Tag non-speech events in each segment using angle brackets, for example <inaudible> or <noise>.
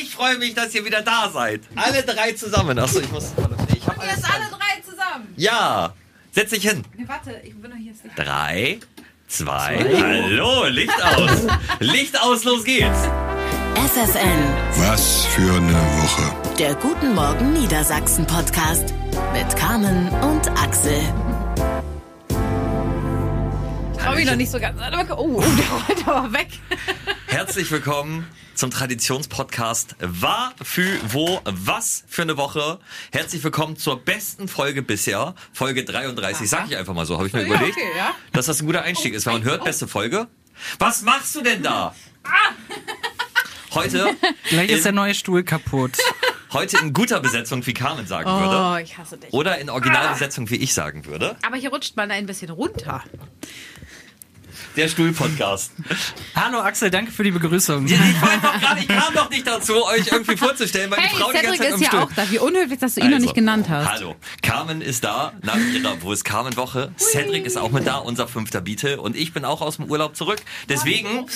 Ich freue mich, dass ihr wieder da seid. Alle drei zusammen. Achso, ich muss. Ich alles Jetzt alle drei zusammen. Ja, setz dich hin. Nee, warte, ich bin doch hier. jetzt nicht- Drei, zwei, hallo, Licht aus. Licht aus, los geht's. FFN, Was für eine Woche. der Guten Morgen Niedersachsen Podcast mit Carmen und Axel. Trau mich noch nicht so ganz. Oh, oh, der aber weg. Herzlich willkommen zum Traditionspodcast War, für, wo, was für eine Woche. Herzlich willkommen zur besten Folge bisher, Folge 33. Sag ich einfach mal so, habe ich mir Ja, überlegt, okay, ja. dass das ein guter Einstieg ist, wenn man hört, beste Folge. Was machst du denn da? Heute, Vielleicht ist der in, neue Stuhl kaputt. heute in guter Besetzung, wie Carmen sagen Oh, würde. ich hasse dich. Oder in Originalbesetzung, wie ich sagen würde. Aber hier rutscht man ein bisschen runter. Der Stuhl-Podcast. <laughs> Hallo Axel, danke für die Begrüßung. Ich, war doch grad- ich kam doch nicht dazu, euch irgendwie vorzustellen, weil die Hey, Frau die ganze Cedric Zeit ist im ja Stuhl. auch da. Wie unhöflich, dass du ihn noch Also, nicht genannt hast. Hallo, Carmen ist da nach ihrer Wo ist Carmen Woche. Cedric ist auch mit da, unser fünfter Beatle. Und ich bin auch aus dem Urlaub zurück. Deswegen, <laughs>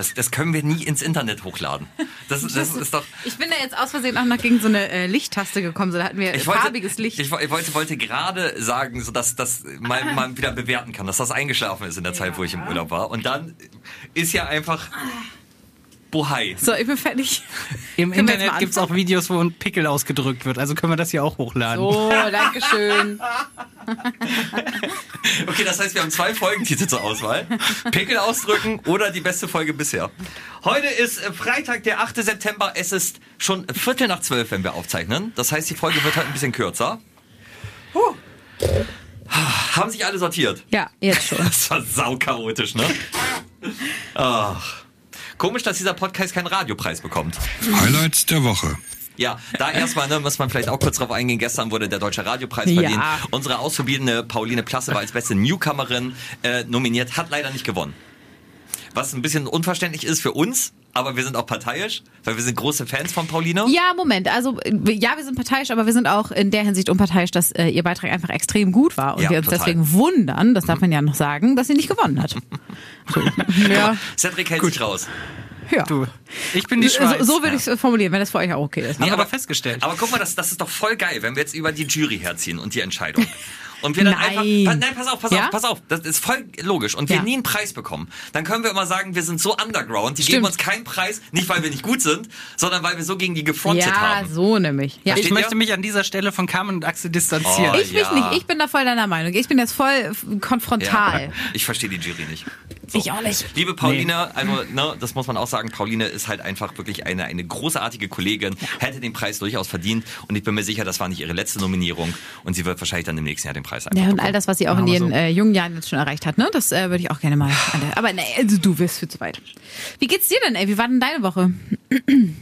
das, das können wir nie ins Internet hochladen. Das, das ist doch. Ich bin da jetzt aus Versehen auch noch gegen so eine äh, Lichttaste gekommen. So, da hatten wir Ich wollte, farbiges Licht. Ich, ich wollte, wollte gerade sagen, so dass das man, man wieder bewerten kann, dass das eingeschlafen ist in der Zeit, wo ich im Urlaub war. Und dann ist ja einfach Bohai. so, ich bin fertig. Im Können Internet gibt es auch Videos, wo ein Pickel ausgedrückt wird. Also können wir das hier auch hochladen. Oh, danke schön. <laughs> Okay, das heißt, wir haben zwei Folgentitel zur Auswahl. Pickel ausdrücken oder die beste Folge bisher. Heute ist äh, Freitag, der 8. September. Es ist schon Viertel nach zwölf, wenn wir aufzeichnen. Das heißt, die Folge wird heute ein bisschen kürzer. Haben sich alle sortiert? Ja, jetzt schon. <laughs> Das war sauchaotisch, ne? Ach. Komisch, dass dieser Podcast keinen Radiopreis bekommt. Highlights der Woche. Ja, da erstmal ne, muss man vielleicht auch kurz drauf eingehen. Gestern wurde der Deutsche Radiopreis Ja. verliehen. Unsere Auszubildende Pauline Plasse war als beste Newcomerin äh, nominiert, hat leider nicht gewonnen. Was ein bisschen unverständlich ist für uns, aber wir sind auch parteiisch, weil wir sind große Fans von Pauline. Ja, Moment. Also, äh, ja, wir sind parteiisch, aber wir sind auch in der Hinsicht unparteiisch, dass äh, ihr Beitrag einfach extrem gut war und Ja, wir uns total. deswegen wundern, das darf man ja noch sagen, dass sie nicht gewonnen hat. <laughs> So, ja, Cedric hält sich raus. ja. Du, ich bin die So, Schweiz. so würde ich es formulieren, wenn das für euch auch okay ist. Haben wir aber festgestellt. Aber guck mal, das, das ist doch voll geil, wenn wir jetzt über die Jury herziehen und die Entscheidung. <laughs> Und wir dann Nein. einfach. Pa, nein, pass auf, pass Ja? auf, pass auf. Das ist voll logisch. Und wir Ja. nie einen Preis bekommen. Dann können wir immer sagen, wir sind so underground, die Stimmt. geben uns keinen Preis, nicht weil wir nicht gut sind, sondern weil wir so gegen die gefrontet Ja, haben. so nämlich. Ja. Versteht ich ihr? möchte mich an dieser Stelle von Carmen und Axel distanzieren. Oh, Ich mich ja. nicht, ich bin da voll deiner Meinung. Ich bin jetzt voll konfrontal. Ja, ich verstehe die Jury nicht. Ich auch nicht. Liebe Pauline, also ne, das muss man auch sagen, Pauline ist halt einfach wirklich eine, eine großartige Kollegin, hätte den Preis durchaus verdient und ich bin mir sicher, das war nicht ihre letzte Nominierung und sie wird wahrscheinlich dann im nächsten Jahr den Preis einfach Ja, und bekommen. all das, was sie auch in ihren so. äh, jungen Jahren jetzt schon erreicht hat, ne? Das äh, würde ich auch gerne mal. Aber nee, also du wirst viel zu weit. Wie geht's dir denn, ey? Wie war denn deine Woche?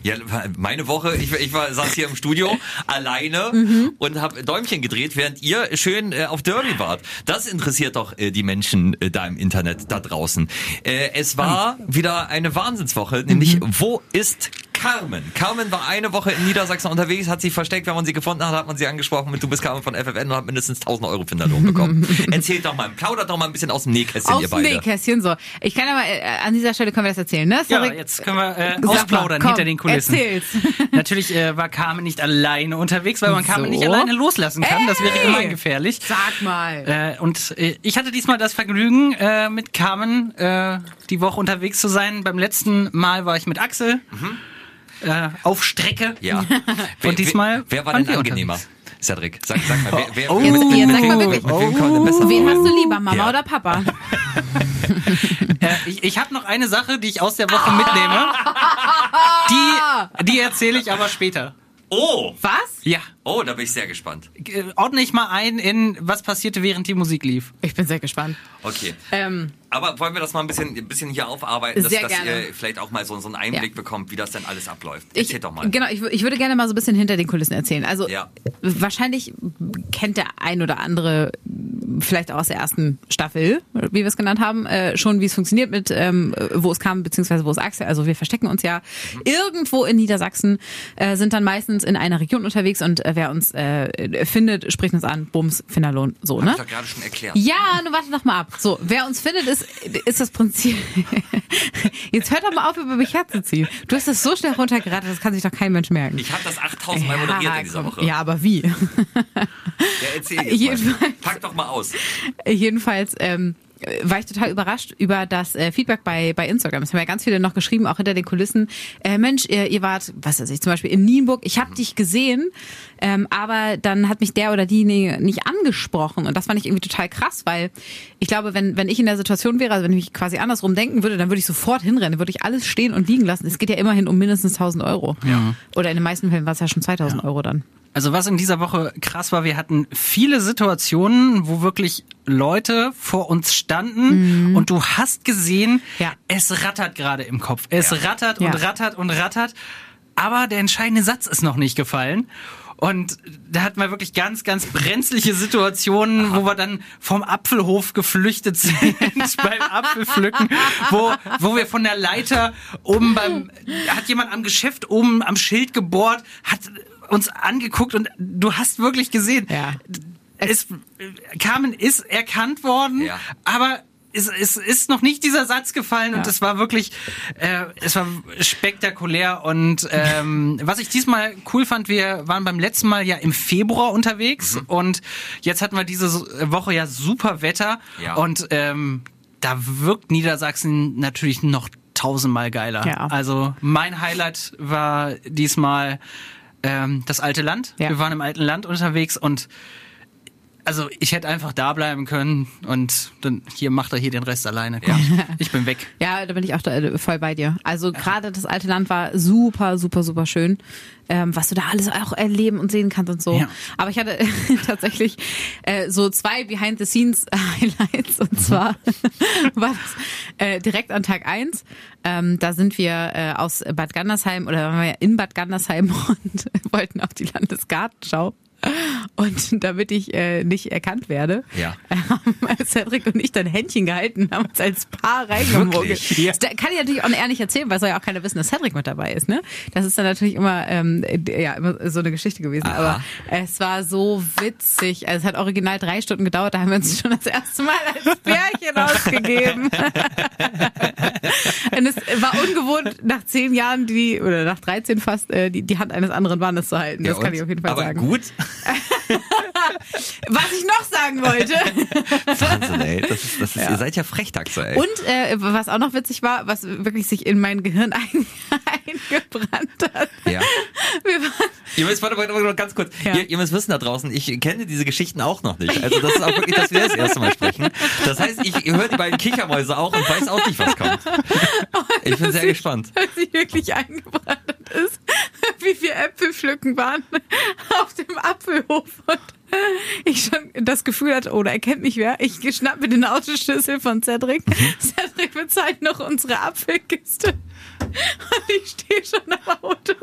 Ja, meine Woche, ich, ich war, saß hier im Studio <laughs> alleine Mhm. und habe Däumchen gedreht, während ihr schön äh, auf Derby wart. Das interessiert doch äh, die Menschen äh, da im Internet, da draußen. Äh, es war wieder eine Wahnsinnswoche, nämlich Mhm. wo ist Carmen? Carmen war eine Woche in Niedersachsen unterwegs, hat sie versteckt, wenn man sie gefunden hat, hat man sie angesprochen mit Du bist Carmen von FFN und hat mindestens 1000 Euro Finderlohn bekommen. <laughs> Erzählt doch mal, plaudert doch mal ein bisschen aus dem Nähkästchen, Aus ihr dem beide. Nähkästchen, so. Ich kann ja mal, äh, an dieser Stelle können wir das erzählen, ne? Ja, Cedric? jetzt können wir äh, ausplaudern komm, hinter den Kulissen. erzähl's. <laughs> Natürlich äh, war Carmen nicht alleine unterwegs, weil man Carmen So. nicht alleine loslassen kann. Das wäre Ey! gemeingefährlich. Sag mal. Äh, und äh, ich hatte diesmal das Vergnügen, äh, mit Carmen äh, die Woche unterwegs zu sein. Beim letzten Mal war ich mit Axel äh, auf Strecke. Ja. Und diesmal Wer, wer war denn angenehmer? Cedric, sag, sag mal, wer, wer, Oh. wer- Jetzt- jetzt sag mal mit- wirklich. mit wem denn besser Wen hast du lieber, Mama Ja. oder Papa? <laughs> Äh, ich ich habe noch eine Sache, die ich aus der Woche mitnehme. Die, die erzähle ich aber später. Oh! Was? Ja. Oh, da bin ich sehr gespannt. Äh, Ordne ich mal ein in, was passierte, während die Musik lief. Ich bin sehr gespannt. Okay. Ähm, Aber wollen wir das mal ein bisschen, ein bisschen hier aufarbeiten, dass, Sehr dass gerne. ihr vielleicht auch mal so, so einen Einblick Ja. bekommt, wie das denn alles abläuft? ich, Erzählt doch mal. Genau, ich, ich würde gerne mal so ein bisschen hinter den Kulissen erzählen. Also Ja. wahrscheinlich kennt der ein oder andere vielleicht auch aus der ersten Staffel, wie wir es genannt haben, äh, schon, wie es funktioniert mit, ähm, wo es kam, beziehungsweise wo es Axel, also wir verstecken uns ja irgendwo in Niedersachsen, äh, sind dann meistens in einer Region unterwegs und äh, wer uns äh, findet, spricht uns an, Bums, Finderlohn, so, ne? Hab ich doch gerade schon erklärt. Ja, nur warte doch mal ab. So, wer uns findet, ist, ist das Prinzip. <laughs> Jetzt hört doch mal auf, über mich herzuziehen. Du hast das so schnell runtergerattert, das kann sich doch kein Mensch merken. Ich habe das 8000 Mal moderiert in dieser. Woche. Ja, aber wie? Ja, erzähl jetzt mal. Jedenfalls- Pack doch mal aus. Jedenfalls ähm, war ich total überrascht über das äh, Feedback bei, bei Instagram. Es haben ja ganz viele noch geschrieben, auch hinter den Kulissen. Äh, Mensch, ihr, ihr wart, was weiß ich, zum Beispiel in Nienburg. Ich habe dich gesehen, ähm, aber dann hat mich der oder die nie- nicht angesprochen. Und das fand ich irgendwie total krass, weil ich glaube, wenn, wenn ich in der Situation wäre, also wenn ich mich quasi andersrum denken würde, dann würde ich sofort hinrennen, würde ich alles stehen und liegen lassen. Es geht ja immerhin um mindestens 1000 Euro. Ja. Oder in den meisten Fällen war es ja schon 2000 Euro dann. Also was in dieser Woche krass war, wir hatten viele Situationen, wo wirklich Leute vor uns standen und du hast gesehen, Mhm. Ja. es rattert gerade im Kopf. Es rattert Ja. und rattert und rattert, aber der entscheidende Satz ist noch nicht gefallen. Und da hatten wir wirklich ganz, ganz brenzliche Situationen, wo wir dann vom Apfelhof geflüchtet sind <laughs> beim Apfelpflücken, wo, wo wir von der Leiter oben beim, hat jemand am Geschäft oben am Schild gebohrt, hat uns angeguckt und du hast wirklich gesehen, Ja. es, Carmen ist erkannt worden, Ja. aber es, es ist noch nicht dieser Satz gefallen und es war wirklich, äh, es war spektakulär und ähm, was ich diesmal cool fand, wir waren beim letzten Mal ja im Februar unterwegs Mhm. und jetzt hatten wir diese Woche ja super Wetter Ja. und ähm, da wirkt Niedersachsen natürlich noch tausendmal geiler. Ja. Also mein Highlight war diesmal ähm, das alte Land. Ja. Wir waren im alten Land unterwegs und also ich hätte einfach da bleiben können und dann hier macht er hier den Rest alleine. Komm, <laughs> ich bin weg. Ja, da bin ich auch da, äh, voll bei dir. Also gerade das alte Land war super, super, super schön, ähm, was du da alles auch erleben und sehen kannst und so. Ja. Aber ich hatte <laughs> tatsächlich äh, so zwei Behind-the-Scenes-Highlights und zwar <laughs> war das äh, direkt an Tag eins. Ähm, da sind wir äh, aus Bad Gandersheim oder waren wir ja in Bad Gandersheim und wollten auf die Landesgartenschau. Und damit ich äh, nicht erkannt werde, Ja. <laughs> haben Cedric und ich dann Händchen gehalten, haben uns als Paar reingemogelt. Ja. Das kann ich natürlich auch ehrlich erzählen, weil soll ja auch keiner wissen, dass Cedric mit dabei ist. Ne? Das ist dann natürlich immer, ähm, ja, immer so eine Geschichte gewesen. Aber es war so witzig. Also es hat original drei Stunden gedauert, da haben wir uns schon das erste Mal als Pärchen <laughs> ausgegeben. und es war ungewohnt, nach zehn Jahren die, oder nach 13 fast, äh, die, die Hand eines anderen Mannes zu halten. Das Ja, kann und? ich auf jeden Fall Aber sagen. gut. <laughs> Was ich noch sagen wollte. Wahnsinn, ey. Das ist, das ist, Ihr seid ja Frechtaxe, ey. Und äh, was auch noch witzig war, was wirklich sich in mein Gehirn <laughs> ein, <laughs> eingebrannt hat. Ja. Wir waren, Ihr müsst, warte, warte, warte, ganz kurz. Ja. Ihr, ihr müsst wissen da draußen, ich kenne diese Geschichten auch noch nicht. Also das ist auch wirklich, dass wir das erste Mal sprechen. Das heißt, ich höre die beiden Kichermäuse auch und weiß auch nicht, was kommt. Ich bin sehr gespannt. was sich wirklich eingebrannt ist, <laughs> wie wir Äpfel pflücken waren auf dem Apfelhof und <laughs> ich schon das Gefühl hatte, oh, da erkennt mich wer. Ich schnapp mir den Autoschlüssel von Cedric. Cedric bezahlt noch unsere Apfelkiste. <laughs> Und ich stehe schon am Auto.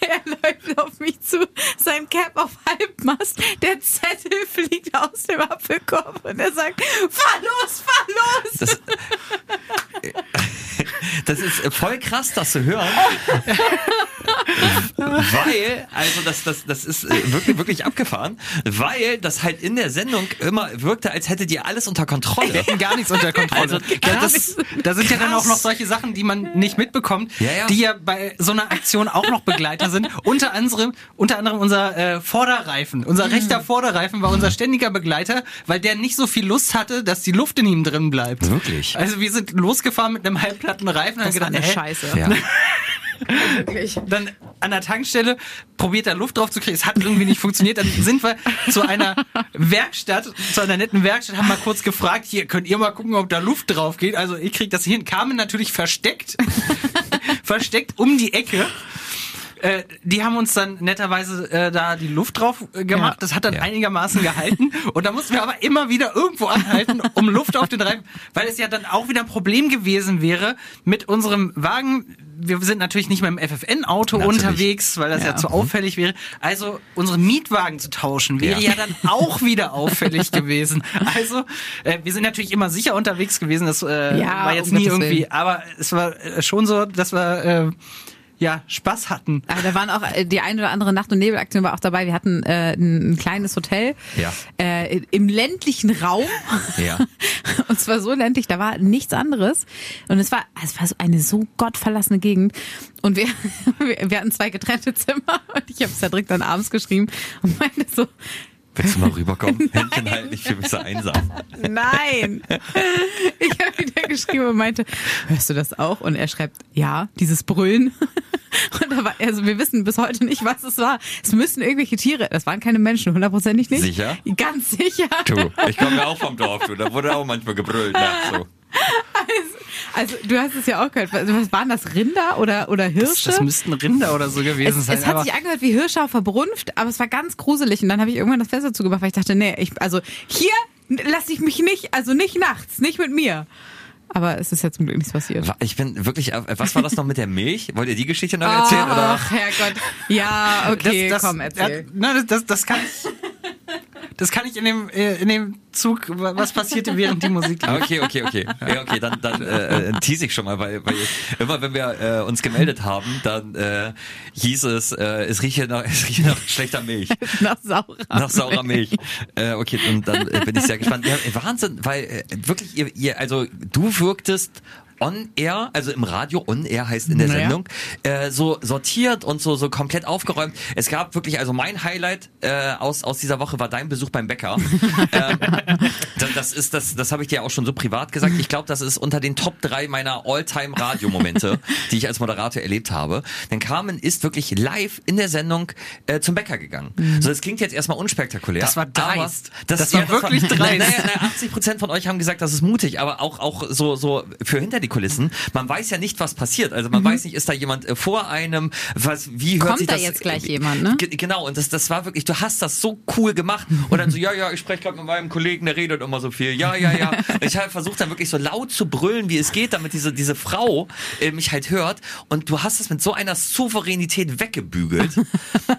Er läuft auf mich zu. Sein Cap auf Halbmast. Der Zettel fliegt aus dem Apfelkorb und er sagt, fahr los, fahr los. Das, <laughs> das ist voll krass, das zu hören. weil, also das, das, das ist äh, wirklich, wirklich abgefahren, weil das halt in der Sendung immer wirkte, als hättet ihr alles unter Kontrolle. Wir hatten gar nichts unter Kontrolle. Also, da, krass. das, da sind ja dann auch noch solche Sachen, die man nicht mitbekommt, Ja, ja. die ja bei so einer Aktion auch noch Begleiter sind. Unter anderem, unter anderem unser äh, Vorderreifen. Unser rechter Vorderreifen war unser ständiger Begleiter, weil der nicht so viel Lust hatte, dass die Luft in ihm drin bleibt. Wirklich? Also wir sind losgefahren mit einem halbplatten Reifen und haben Das war gedacht, eine hä? Scheiße. Ja. <laughs> Wirklich. dann an der Tankstelle probiert er Luft drauf zu kriegen. Es hat irgendwie nicht funktioniert. Dann sind wir zu einer Werkstatt, zu einer netten Werkstatt, haben mal kurz gefragt, hier könnt ihr mal gucken, ob da Luft drauf geht. Also ich krieg das hin. Carmen natürlich versteckt, <laughs> versteckt um die Ecke. Äh, die haben uns dann netterweise äh, da die Luft drauf äh, gemacht. Ja. Das hat dann Ja. einigermaßen gehalten. <laughs> Und da mussten wir aber immer wieder irgendwo anhalten, um Luft auf den Reifen, weil es ja dann auch wieder ein Problem gewesen wäre mit unserem Wagen. Wir sind natürlich nicht mit dem FFN-Auto unterwegs, weil das ja, Ja. zu auffällig wäre. Also unsere Mietwagen zu tauschen wäre Ja. dann auch wieder auffällig <laughs> gewesen. Also äh, wir sind natürlich immer sicher unterwegs gewesen. Das äh, war jetzt um nie irgendwie, aber es war äh, schon so, dass wir äh, ja Spaß hatten. Aber da waren auch äh, die ein oder andere Nacht- und Nebelaktion war auch dabei. Wir hatten äh, ein, ein kleines Hotel Ja. äh, im ländlichen Raum. Ja. <laughs> Und zwar so ländlich, da war nichts anderes. Und es war, es war so eine so gottverlassene Gegend. Und wir, <laughs> wir, wir hatten zwei getrennte Zimmer und ich habe es ja direkt dann abends geschrieben und meinte so, Willst du mal rüberkommen? <laughs> Händchen halten, ich fühle mich so einsam. Nein. <laughs> Ich habe wieder geschrieben und meinte, hörst du das auch? Und er schreibt, ja, dieses Brüllen. <laughs> Und da war, also wir wissen bis heute nicht, was es war. Es müssten irgendwelche Tiere, das waren keine Menschen, hundertprozentig nicht. Sicher? Ganz sicher. Du, ich komme ja auch vom Dorf, du. Da wurde auch manchmal gebrüllt. nachts so. Also du hast es ja auch gehört. Was waren das Rinder oder, oder Das, Hirsche? das müssten Rinder oder so gewesen es, sein. es hat sich angehört wie Hirsche auf der Brunft, aber es war ganz gruselig. Und dann habe ich irgendwann das Fenster zugemacht, weil ich dachte, nee, ich, also hier lasse ich mich nicht, also nicht nachts, nicht mit mir. Aber es ist ja zum Glück nichts passiert. Ich bin wirklich, äh, was war das noch mit der Milch? Wollt ihr die Geschichte noch erzählen? Oder? Ach, Herrgott. Ja, okay, das, das, komm, erzähl. Ja, na, das, das, das kann ich. Das kann ich in dem, äh, in dem Zug, wa- was passierte während die Musik lief. Ah, Okay, okay, okay. Ja, okay, dann, dann äh, äh, tease ich schon mal, weil, weil immer wenn wir äh, uns gemeldet haben, dann äh, hieß es, äh, es riecht hier nach, <laughs> es riecht nach schlechter Milch. <laughs> Nach saurer. Nach saurer Milch. Äh, okay, und dann äh, bin ich sehr gespannt. Ja, Wahnsinn, weil äh, wirklich ihr, ihr, also du wirktest on air, also im Radio on air heißt in der Naja. Sendung, äh, so sortiert und so so komplett aufgeräumt. Es gab wirklich, also mein Highlight äh, aus aus dieser Woche war dein Besuch beim Bäcker. <laughs> ähm, das, das ist das, das habe ich dir auch schon so privat gesagt. Ich glaube, das ist unter den Top drei meiner All-Time Radiomomente, <laughs> die ich als Moderator erlebt habe. Denn Carmen ist wirklich live in der Sendung äh, zum Bäcker gegangen. So, das klingt jetzt erstmal unspektakulär. Das war dreist. Das war wirklich <laughs> Nein, dreist. Naja, naja, 80 Prozent von euch haben gesagt, das ist mutig, aber auch auch so so für hinter die Kulissen. Man weiß ja nicht, was passiert. Also man weiß nicht, ist da jemand äh, vor einem? Was? Wie hört Mhm. Kommt sich da das? jetzt gleich jemand, ne? Ge- Genau. Und das das war wirklich. Du hast das so cool gemacht. <laughs> Und dann so ja ja, ich spreche gerade mit meinem Kollegen, der redet immer so viel. Ja ja ja. <laughs> Ich habe versucht dann wirklich so laut zu brüllen, wie es geht, damit diese diese Frau äh, mich halt hört. Und du hast es mit so einer Souveränität weggebügelt.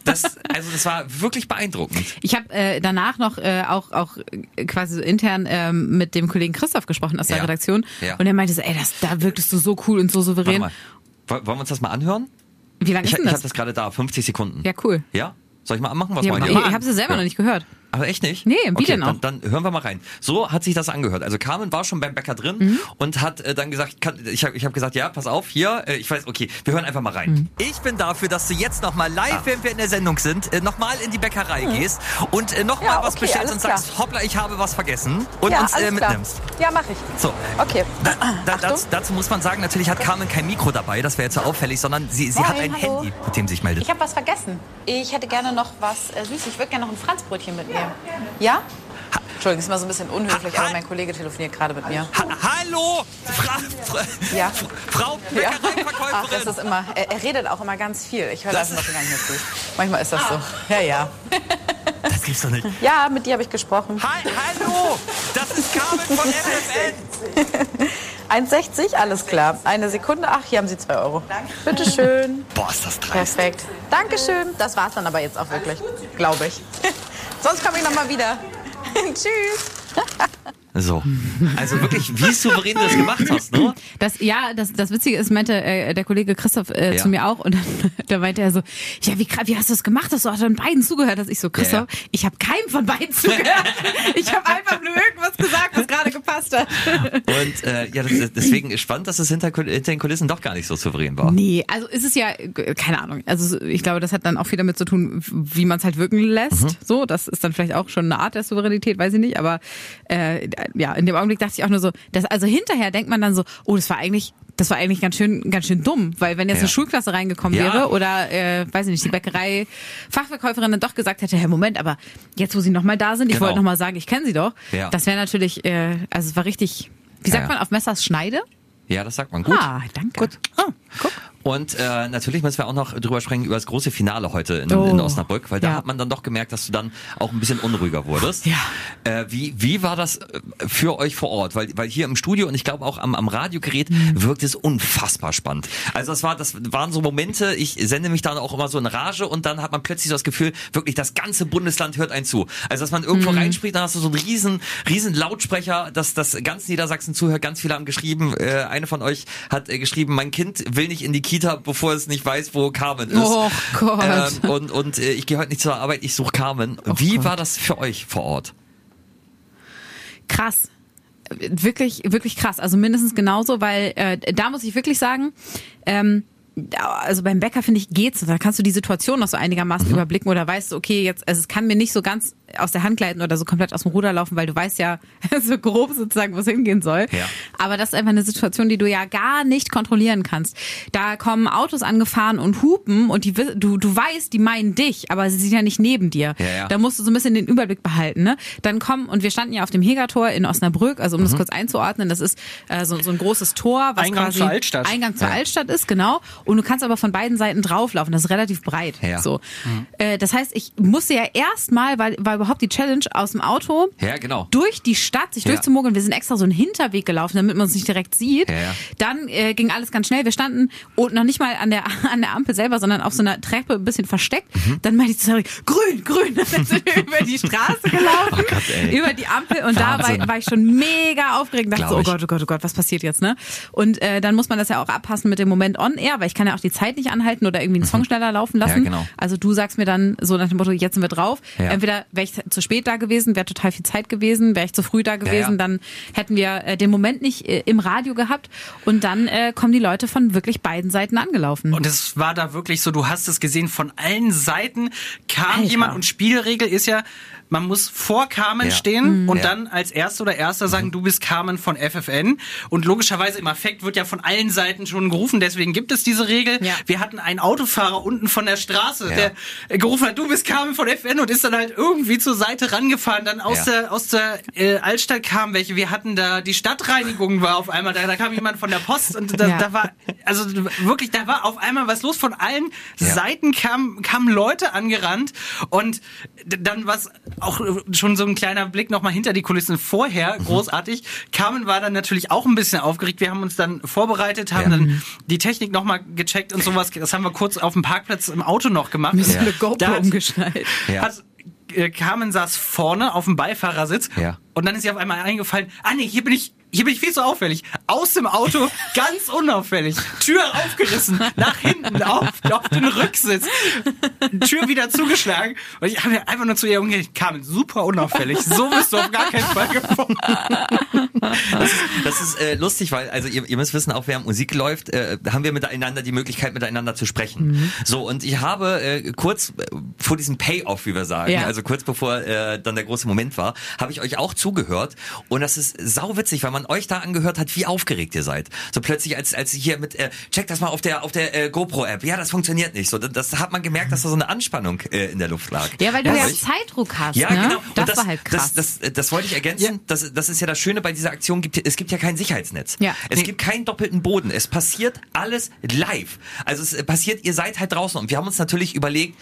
Das also das war wirklich beeindruckend. Ich habe äh, danach noch äh, auch, auch äh, quasi so intern ähm, mit dem Kollegen Christoph gesprochen aus der Ja. Redaktion. Ja. Und er meinte so, ey, das, da wirktest du so cool und so souverän. Wollen wir uns das mal anhören? Wie lange Ich, ist ich denn habe das? das gerade da, 50 Sekunden. Ja, cool. Ja? Soll ich mal anmachen? Was Ja, meint ich ihr? ich habe es selber Ja. noch nicht gehört. Aber echt nicht? Nee, wie okay, denn auch? Dann, dann hören wir mal rein. So hat sich das angehört. Also Carmen war schon beim Bäcker drin Mhm. und hat äh, dann gesagt, kann, ich habe ich hab gesagt, ja, pass auf, hier, äh, ich weiß, okay, wir hören einfach mal rein. Mhm. Ich bin dafür, dass du jetzt nochmal live, wenn wir in der Sendung sind, äh, nochmal in die Bäckerei gehst und äh, nochmal Mhm. Ja, was okay, bestellst und sagst, hoppla, ich habe was vergessen und ja, uns äh, alles klar. mitnimmst. Ja, mach ich. So. Okay. Da, da, dazu, dazu muss man sagen, natürlich hat Carmen kein Mikro dabei, das wäre jetzt so auffällig, sondern sie, sie Moin, hat ein hallo. Handy, mit dem sie sich meldet. Ich habe was vergessen. Ich hätte gerne noch was äh, Süßes. Ich würde gerne noch ein Franzbrötchen mitnehmen. Ja? Entschuldigung, ist mal so ein bisschen unhöflich, aber mein Kollege telefoniert gerade mit mir. Ha Hallo! Fra Fra Ja. Frau Ja. Ach, Bäckereiverkäuferin! das ist immer, er, er redet auch immer ganz viel. Ich höre das noch gar nicht mehr zu. Manchmal ist das so. Ja, ja. das gibt's doch nicht. Ja, mit dir habe ich gesprochen. Hi, hallo! Das ist Carmen von FFN! 1,60, <laughs> alles klar. Eine Sekunde. Ach, hier haben Sie 2 Euro. Bitte schön. Boah, ist das dreist. Perfekt. Dankeschön. Das war's dann aber jetzt auch wirklich, glaube ich. Sonst komme ich noch mal wieder. <laughs> Tschüss. <laughs> So. Also wirklich, wie souverän du das gemacht hast, ne? Das, ja, das, das Witzige ist, meinte äh, der Kollege Christoph äh, Ja. zu mir auch und dann, <laughs> da meinte er so, ja, wie, wie hast du das gemacht? Hast du auch dann beiden zugehört? Dass ich so, Christoph, Ja, ich habe keinem von beiden zugehört. <laughs> ich habe einfach nur irgendwas gesagt, was gerade gepasst hat. Und äh, ja, das, deswegen ist spannend, dass es hinter, hinter den Kulissen doch gar nicht so souverän war. Nee, also ist es ja, keine Ahnung. Also ich glaube, das hat dann auch viel damit zu tun, wie man es halt wirken lässt. Mhm. So, das ist dann vielleicht auch schon eine Art der Souveränität, weiß ich nicht. Aber äh, ja, in dem Augenblick dachte ich auch nur so, dass, also hinterher denkt man dann so, oh, das war eigentlich, das war eigentlich ganz schön, ganz schön dumm, weil wenn jetzt Ja. eine Schulklasse reingekommen Ja. wäre oder äh, weiß ich nicht, die Bäckerei Fachverkäuferin dann doch gesagt hätte, Herr Moment, aber jetzt, wo Sie nochmal da sind, ich Genau. wollte nochmal sagen, ich kenne Sie doch. Ja. Das wäre natürlich, äh, also es war richtig, wie sagt man, auf Messers Schneide? Ja, das sagt man gut. Ah, danke. Gut. Ah. Guck. Und äh, natürlich müssen wir auch noch drüber sprechen über das große Finale heute in, Oh. in Osnabrück, weil da Ja. hat man dann doch gemerkt, dass du dann auch ein bisschen unruhiger wurdest. Ja. Äh, wie, wie war das äh, für euch vor Ort? Weil, weil hier im Studio und ich glaube auch am, am Radiogerät Mhm. wirkt es unfassbar spannend. Also das war, das waren so Momente, ich sende mich dann auch immer so in Rage und dann hat man plötzlich so das Gefühl, wirklich das ganze Bundesland hört einen zu. Also dass man irgendwo Mhm. reinspricht, dann hast du so einen riesen, riesen Lautsprecher, dass das ganz Niedersachsen zuhört. Ganz viele haben geschrieben, äh, eine von euch hat äh, geschrieben, mein Kind will nicht in die Kita, bevor es nicht weiß, wo Carmen ist. Oh Gott. Ähm, und und äh, ich gehe heute nicht zur Arbeit, ich suche Carmen. Wie Gott. war das für euch vor Ort? krass. Wirklich, wirklich krass. Also mindestens genauso, weil äh, da muss ich wirklich sagen, ähm, also beim Bäcker finde ich geht's. Da kannst du die Situation noch so einigermaßen überblicken oder weißt du, okay, jetzt, also es kann mir nicht so ganz aus der Hand gleiten oder so komplett aus dem Ruder laufen, weil du weißt ja <laughs> so grob sozusagen, wo es hingehen soll. Ja. Aber das ist einfach eine Situation, die du ja gar nicht kontrollieren kannst. Da kommen Autos angefahren und hupen und die, du, du weißt, die meinen dich, aber sie sind ja nicht neben dir. Ja, ja. Da musst du so ein bisschen den Überblick behalten. Ne? Dann kommen, und wir standen ja auf dem Hegertor in Osnabrück, also um Mhm. das kurz einzuordnen, das ist äh, so, so ein großes Tor, was Eingang quasi zur Altstadt. Eingang zur Altstadt ist, genau. Und du kannst aber von beiden Seiten drauflaufen. Das ist relativ breit. So. Äh, das heißt, ich musste ja erstmal, weil war überhaupt die Challenge aus dem Auto Ja, genau. durch die Stadt sich Ja. durchzumogeln. Wir sind extra so einen Hinterweg gelaufen, damit man uns nicht direkt sieht. Ja, ja. Dann äh, ging alles ganz schnell. Wir standen und noch nicht mal an der <laughs> an der Ampel selber, sondern auf so einer Treppe ein bisschen versteckt. Mhm. Dann meinte ich zu Harry, grün, grün. <laughs> Dann sind wir über die Straße gelaufen, Oh Gott, über die Ampel und da Wahnsinn. war, war ich schon mega aufgeregt. und Dachte so, oh. Gott, oh Gott, oh Gott, was passiert jetzt, ne? Und äh, dann muss man das ja auch abpassen mit dem Moment on air, weil ich kann ja auch die Zeit nicht anhalten oder irgendwie einen Song schneller laufen lassen. Mhm. Ja, genau. Also du sagst mir dann so nach dem Motto, jetzt sind wir drauf. Entweder wäre ich zu spät da gewesen, wäre total viel Zeit gewesen, wäre ich zu früh da gewesen, ja. dann hätten wir äh, den Moment nicht äh, im Radio gehabt und dann äh, kommen die Leute von wirklich beiden Seiten angelaufen. Und es war da wirklich so, du hast es gesehen, von allen Seiten kam Alter. jemand und Spielregel ist ja, man muss vor Carmen Ja. stehen und Ja. dann als Erster oder Erster sagen, du bist Carmen von FFN. Und logischerweise im Affekt wird ja von allen Seiten schon gerufen, deswegen gibt es diese Regel. Ja. Wir hatten einen Autofahrer unten von der Straße, Ja. der gerufen hat, du bist Carmen von FFN und ist dann halt irgendwie zur Seite rangefahren. Dann aus Ja. der, aus der äh, Altstadt kam welche. Wir hatten da, die Stadtreinigung war auf einmal da, da kam jemand von der Post und da, Ja. da war, also wirklich, da war auf einmal was los. Von allen Ja. Seiten kamen, kamen Leute angerannt und dann was auch schon so ein kleiner Blick nochmal hinter die Kulissen Mhm. vorher, großartig. Carmen war dann natürlich auch ein bisschen aufgeregt. Wir haben uns dann vorbereitet, haben Ja. dann die Technik nochmal gecheckt und sowas. Das haben wir kurz auf dem Parkplatz im Auto noch gemacht. Mir ist Ja. eine GoPro umgeschnallt. <laughs> Ja. Hat, äh, Carmen saß vorne auf dem Beifahrersitz Ja. und dann ist ihr auf einmal eingefallen, ah nee, hier bin ich, hier bin ich viel zu auffällig. Aus dem Auto, ganz unauffällig. Tür aufgerissen, nach hinten, auf, auf den Rücksitz. Tür wieder zugeschlagen. Und ich habe mir einfach nur zu ihr umgekehrt, Carmen, super unauffällig. So bist du auf gar keinen Fall gefunden. Das ist, das ist äh, lustig, weil, also ihr, ihr müsst wissen, auch während Musik läuft, äh, haben wir miteinander die Möglichkeit, miteinander zu sprechen. Mhm. So, und ich habe äh, kurz äh, vor diesem Payoff, wie wir sagen, Ja. also kurz bevor äh, dann der große Moment war, habe ich euch auch zugehört. Und das ist sauwitzig, weil man euch da angehört hat, wie aufgeregt ihr seid. So plötzlich, als, als hier mit, äh, check das mal auf der, auf der äh, GoPro-App. Ja, das funktioniert nicht. So, das, das hat man gemerkt, dass da so eine Anspannung äh, in der Luft lag. Ja, weil du ja, Zeitdruck hast. ja, ne? genau. Und Das, war halt krass. Das, das, das wollte ich ergänzen. Das, das ist ja das Schöne bei dieser Aktion. Gibt, es gibt ja kein Sicherheitsnetz. Ja. Es Nee. gibt keinen doppelten Boden. Es passiert alles live. Also es passiert, ihr seid halt draußen. Und wir haben uns natürlich überlegt,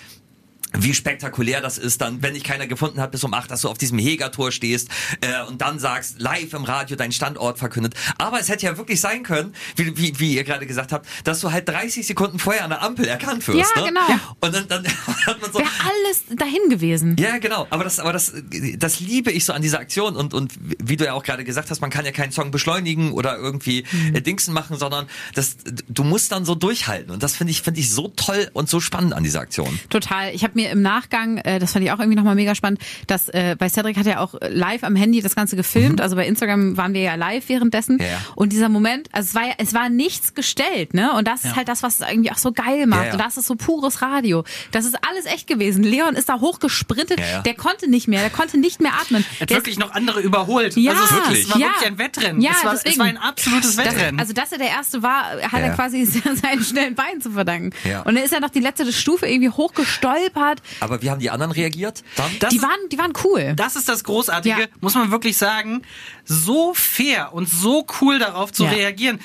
wie spektakulär das ist, dann, wenn dich keiner gefunden hat bis um acht, dass du auf diesem Hegertor stehst äh, und dann sagst, live im Radio deinen Standort verkündet. Aber es hätte ja wirklich sein können, wie, wie, wie ihr gerade gesagt habt, dass du halt 30 Sekunden vorher an der Ampel erkannt wirst. Ja, ne? genau. Ja. Und dann, dann <laughs> hat man so, Wäre alles dahin gewesen. ja, genau. Aber das, aber das, das liebe ich so an dieser Aktion und und wie du ja auch gerade gesagt hast, man kann ja keinen Song beschleunigen oder irgendwie Mhm. äh, Dingsen machen, sondern das, du musst dann so durchhalten und das finde ich finde ich so toll und so spannend an dieser Aktion. Total. Ich habe mir im Nachgang, äh, das fand ich auch irgendwie nochmal mega spannend, dass äh, bei Cedric hat er auch live am Handy das Ganze gefilmt. Also bei Instagram waren wir ja live währenddessen. Mhm. Ja, ja. Und dieser Moment, also es war ja, es war nichts gestellt, ne? Und das ist halt das, was es irgendwie auch so geil macht. Ja, ja. Und das ist so pures Radio. Das ist alles echt gewesen. Leon ist da hochgesprintet. Ja, ja. Der konnte nicht mehr, der konnte nicht mehr atmen. Hat Der wirklich noch andere überholt. Ja, also es, Wirklich? es war ja. wirklich ein Wettrennen. Ja, es, war, es war ein absolutes Das, Wettrennen. also, dass er der Erste war, hat Ja. er quasi <laughs> seinen schnellen Beinen zu verdanken. Ja. Und dann ist er noch die letzte Stufe irgendwie hochgestolpert. Aber wie haben die anderen reagiert? Dann? Das Die ist- waren, die waren cool. Das ist das Großartige, Ja. muss man wirklich sagen. So fair und so cool darauf zu Ja. reagieren.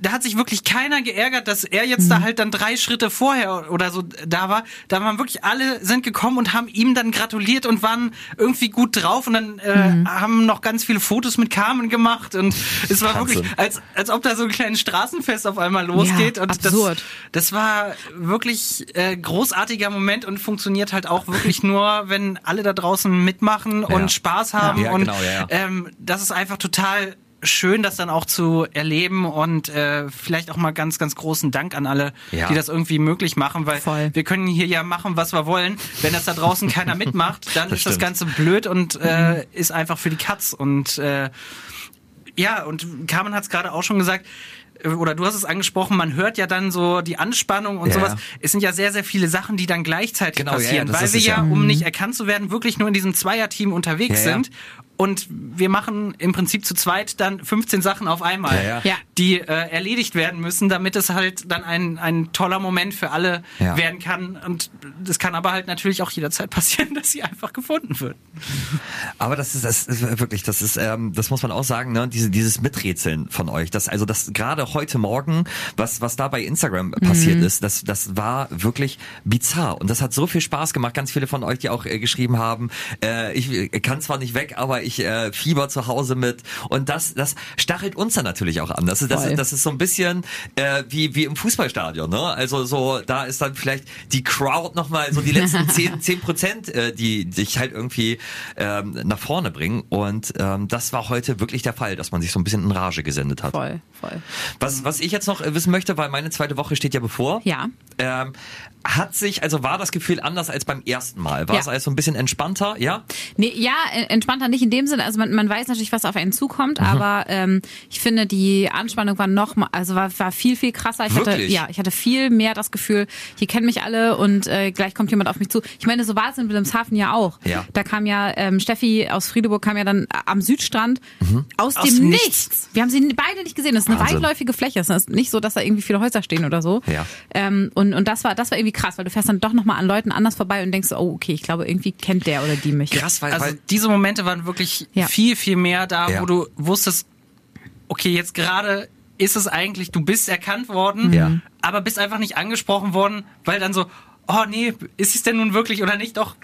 Da hat sich wirklich keiner geärgert, dass er jetzt da halt dann drei Schritte vorher oder so da war. Da waren wirklich alle sind gekommen und haben ihm dann gratuliert und waren irgendwie gut drauf und dann äh, haben noch ganz viele Fotos mit Carmen gemacht und es war Wahnsinn. wirklich, als, als ob da so ein kleines Straßenfest auf einmal losgeht. Ja, und absurd. Das, das war wirklich äh, großartiger Moment und funktioniert halt auch wirklich <laughs> nur, wenn alle da draußen mitmachen Ja. und Spaß haben. Ja, und genau, ja, ja. Ähm, das ist einfach total schön, das dann auch zu erleben und äh, vielleicht auch mal ganz, ganz großen Dank an alle, Ja. die das irgendwie möglich machen, weil Voll. wir können hier ja machen, was wir wollen. Wenn das da draußen keiner mitmacht, dann Das ist das stimmt. Ganze blöd und äh, ist einfach für die Katz und äh, ja, und Carmen hat es gerade auch schon gesagt, äh, oder du hast es angesprochen, man hört ja dann so die Anspannung und Ja, sowas. ja. Es sind ja sehr, sehr viele Sachen, die dann gleichzeitig Genau, ja, ja, passieren, das weil wir ja, ja. um nicht erkannt zu werden, wirklich nur in diesem Zweierteam unterwegs Ja, ja. sind. Und wir machen im Prinzip zu zweit dann 15 Sachen auf einmal, Ja, ja. Ja. die äh, erledigt werden müssen, damit es halt dann ein, ein toller Moment für alle Ja. werden kann. Und das kann aber halt natürlich auch jederzeit <laughs> passieren, dass sie einfach gefunden wird. Aber das ist, das ist wirklich, das ist, ähm, das muss man auch sagen, ne, diese, dieses Miträtseln von euch, das, also das gerade heute Morgen, was, was da bei Instagram passiert ist, das, das war wirklich bizarr und das hat so viel Spaß gemacht. Ganz viele von euch, die auch äh, geschrieben haben, äh, ich kann zwar nicht weg, aber ich äh, fieber zu Hause mit und das, das stachelt uns dann natürlich auch an. Das ist, das, ist, das ist so ein bisschen äh, wie, wie im Fußballstadion, ne? Also so, da ist dann vielleicht die Crowd nochmal so die letzten <laughs> 10, 10 Prozent, äh, die dich halt irgendwie ähm, nach vorne bringen. Und ähm, das war heute wirklich der Fall, dass man sich so ein bisschen in Rage gesendet hat. Voll, voll. Was, was ich jetzt noch wissen möchte, weil meine zweite Woche steht ja bevor. Ja. Ähm, hat sich, also war das Gefühl anders als beim ersten Mal? War Ja. es also ein bisschen entspannter, ja? Nee, ja, äh, entspannter nicht in dem Sinne. Also man, man weiß natürlich, was auf einen zukommt, Mhm. aber ähm, ich finde, die Anspannung war noch mal, also war, war viel, viel krasser. Ich hatte, ja, ich hatte viel mehr das Gefühl, hier kennen mich alle und äh, gleich kommt jemand auf mich zu. Ich meine, so war es in Wilhelmshaven ja auch. Ja. Da kam ja ähm, Steffi aus Friedeburg, kam ja dann am Südstrand aus, Aus dem dem Nichts. Nichts. Wir haben sie beide nicht gesehen. Das ist eine Wahnsinn. weitläufige Fläche. Es ist nicht so, dass da irgendwie viele Häuser stehen oder so. Ja. Ähm, und, und das war, das war irgendwie krass, weil du fährst dann doch nochmal an Leuten anders vorbei und denkst, oh, okay, ich glaube, irgendwie kennt der oder die mich. Krass, weil, Also weil diese Momente waren wirklich Ja. viel, viel mehr da, Ja. wo du wusstest, okay, jetzt gerade ist es eigentlich, du bist erkannt worden, Ja. aber bist einfach nicht angesprochen worden, weil dann so, oh nee, ist es denn nun wirklich oder nicht? Doch,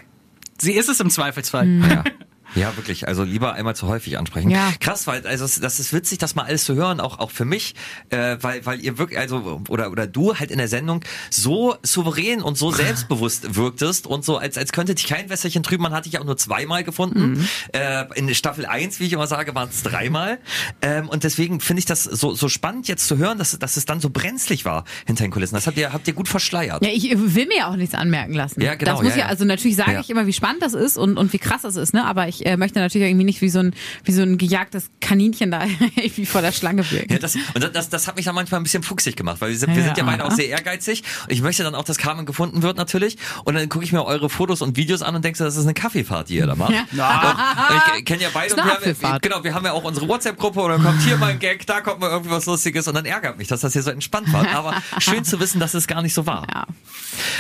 sie ist es im Zweifelsfall. Ja. <laughs> Ja, wirklich. Also lieber einmal zu häufig ansprechen. Ja. Krass, weil also das ist witzig, das mal alles zu hören, auch auch für mich, äh, weil weil ihr wirklich also oder oder du halt in der Sendung so souverän und so selbstbewusst wirktest und so als als könnte dich kein Wässerchen trüben. Man hatte dich auch nur zweimal gefunden. Mhm. Äh, in Staffel 1, wie ich immer sage, waren es dreimal. Ähm, und deswegen finde ich das so so spannend jetzt zu hören, dass dass es dann so brenzlig war hinter den Kulissen. Das habt ihr habt ihr gut verschleiert. Ja, ich will mir ja auch nichts anmerken lassen. Ja, genau, Das muss ja, ja, ja. also natürlich sage Ja. ich immer, wie spannend das ist und, und wie krass das ist, ne? Aber ich äh, möchte natürlich irgendwie nicht wie so ein, wie so ein gejagtes Kaninchen da <laughs> irgendwie vor der Schlange wirken. Ja, das, und das- das, das hat mich dann manchmal ein bisschen fuchsig gemacht, weil wir sind, wir sind ja Ja. beide auch sehr ehrgeizig. Ich möchte dann auch, dass Carmen gefunden wird natürlich. Und dann gucke ich mir eure Fotos und Videos an und denke, so, das ist eine Kaffeefahrt, die ihr da macht. Und ich kenne ja beide. Und wir haben, genau, wir haben ja auch unsere WhatsApp-Gruppe und dann kommt hier mal ein Gag, da kommt mal irgendwie was Lustiges und dann ärgert mich, dass das hier so entspannt war. Aber schön zu wissen, dass es gar nicht so war. Ja.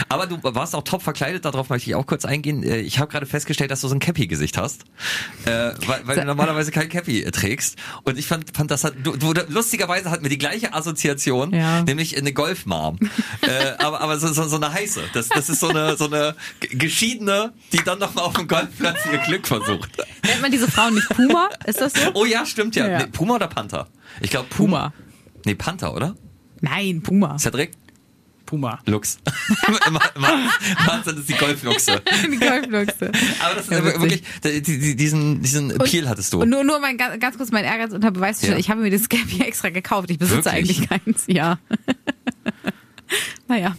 Aber du warst auch top verkleidet, darauf möchte ich auch kurz eingehen. Äh, Ich habe gerade festgestellt, dass du so ein Cappy-Gesicht hast, äh, weil, weil du normalerweise kein Cappy äh, trägst. Und ich fand, fand das hat, du, du, lustigerweise hatten wir die gleiche Assoziation, Ja. nämlich eine Golfmom. <laughs> äh, aber aber so, so, so eine heiße. Das, das ist so eine, so eine Geschiedene, die dann noch mal auf dem Golfplatz ihr Glück versucht. Nennt man diese Frauen nicht Puma? Ist das so? Oh ja, stimmt ja. Ja. Nee, Puma oder Panther? Ich glaube Puma. Puma. Nee, Panther, oder? Nein, Puma. Cedric? Puma. Lux. <laughs> Wahnsinn, ist die Golfluchse. <laughs> Die Golfluchse. Aber das ist Ja, witzig. wirklich, die, die, diesen, diesen Appeal hattest du. Und nur, nur mein, ganz, kurz mein Ehrgeiz unter Beweis. Ja. Ich habe mir das Cappy extra gekauft. Ich besitze Wirklich? eigentlich keins. Ja. <laughs> naja,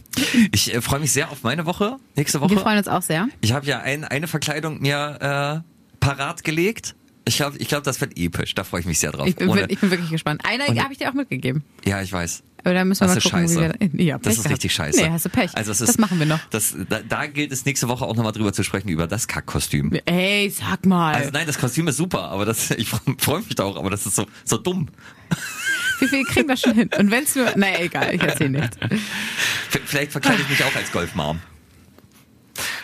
Ich äh, freue mich sehr auf meine Woche, nächste Woche. wir freuen uns auch sehr. Ich habe ja ein, eine Verkleidung mir äh, parat gelegt. Ich glaube, ich glaub, das wird episch. Da freue ich mich sehr drauf. Ich bin, ich bin wirklich gespannt. Eine Und- habe ich dir auch mitgegeben. ja, ich weiß. Aber da müssen wir Das mal ist gucken, scheiße. wie wir. Ja, Das Pech ist gehabt. richtig scheiße. Nee, hast du Pech. Also es ist, das machen wir noch. Das, da, da gilt es nächste Woche auch nochmal drüber zu sprechen, über das Kackkostüm. Ey, sag mal. Also nein, das Kostüm ist super, aber das, <laughs> ich freue mich da auch, aber das ist so, so dumm. Wie viel kriegen wir schon hin? Und wenn's nur. Naja, egal, ich erzähle nichts. V- <laughs> Vielleicht verkleide ich mich auch als Golfmom.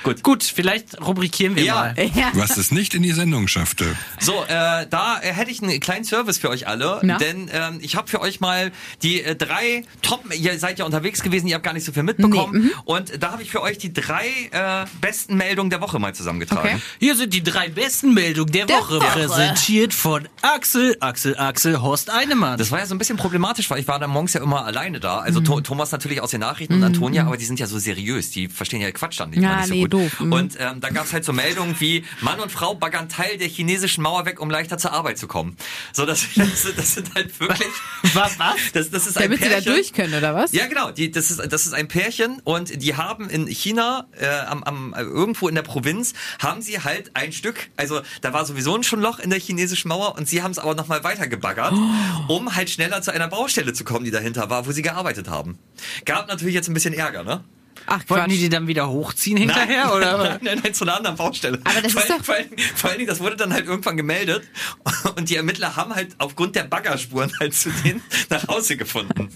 Gut. Gut, vielleicht rubrikieren wir Ja. mal. <laughs> Ja. Was es nicht in die Sendung schaffte. So, äh, da äh, hätte ich einen kleinen Service für euch alle, Na? denn ähm, ich habe für euch mal die äh, drei Top, ihr seid ja unterwegs gewesen, ihr habt gar nicht so viel mitbekommen Nee, mhm. und da habe ich für euch die drei äh, besten Meldungen der Woche mal zusammengetragen. Okay. Hier sind die drei besten Meldungen der, Der Woche, Woche. präsentiert von Axel, Axel, Axel, Horst Einemann. Das war ja so ein bisschen problematisch, weil ich war dann morgens ja immer alleine da. Also Mhm. Tho- Thomas natürlich aus den Nachrichten und Antonia, aber die sind ja so seriös, die verstehen ja Quatsch dann nicht, Ja, nicht so nee, gut. Doof. Mhm. Und ähm, da gab es halt so Meldungen wie Mann und Frau baggern Teil der chinesischen Mauer weg, um leichter zur Arbeit zu kommen. So, das, <laughs> das, das sind halt wirklich. Was, was? Das, das ist ein Damit sie da Pärchen. durch können, oder was? Ja, genau. Die, das, ist, das ist ein Pärchen und die haben in China, äh, am, am, äh, irgendwo in der Provinz, haben sie halt ein Stück, also da war sowieso schon Loch in der chinesischen Mauer und sie haben es aber nochmal weiter gebaggert, um halt schneller zu einer Baustelle zu kommen, die dahinter war, wo sie gearbeitet haben. Gab natürlich jetzt ein bisschen Ärger, ne? Ach, Wollten die Quatsch. die dann wieder hochziehen hinterher? Nein, Oder? <laughs> Nein, nein, nein, zu einer anderen Baustelle. Aber das vor, ist allem- doch- vor, allem, vor allen Dingen, das wurde dann halt irgendwann gemeldet <laughs> und die Ermittler haben halt aufgrund der Baggerspuren halt zu denen <laughs> nach Hause gefunden.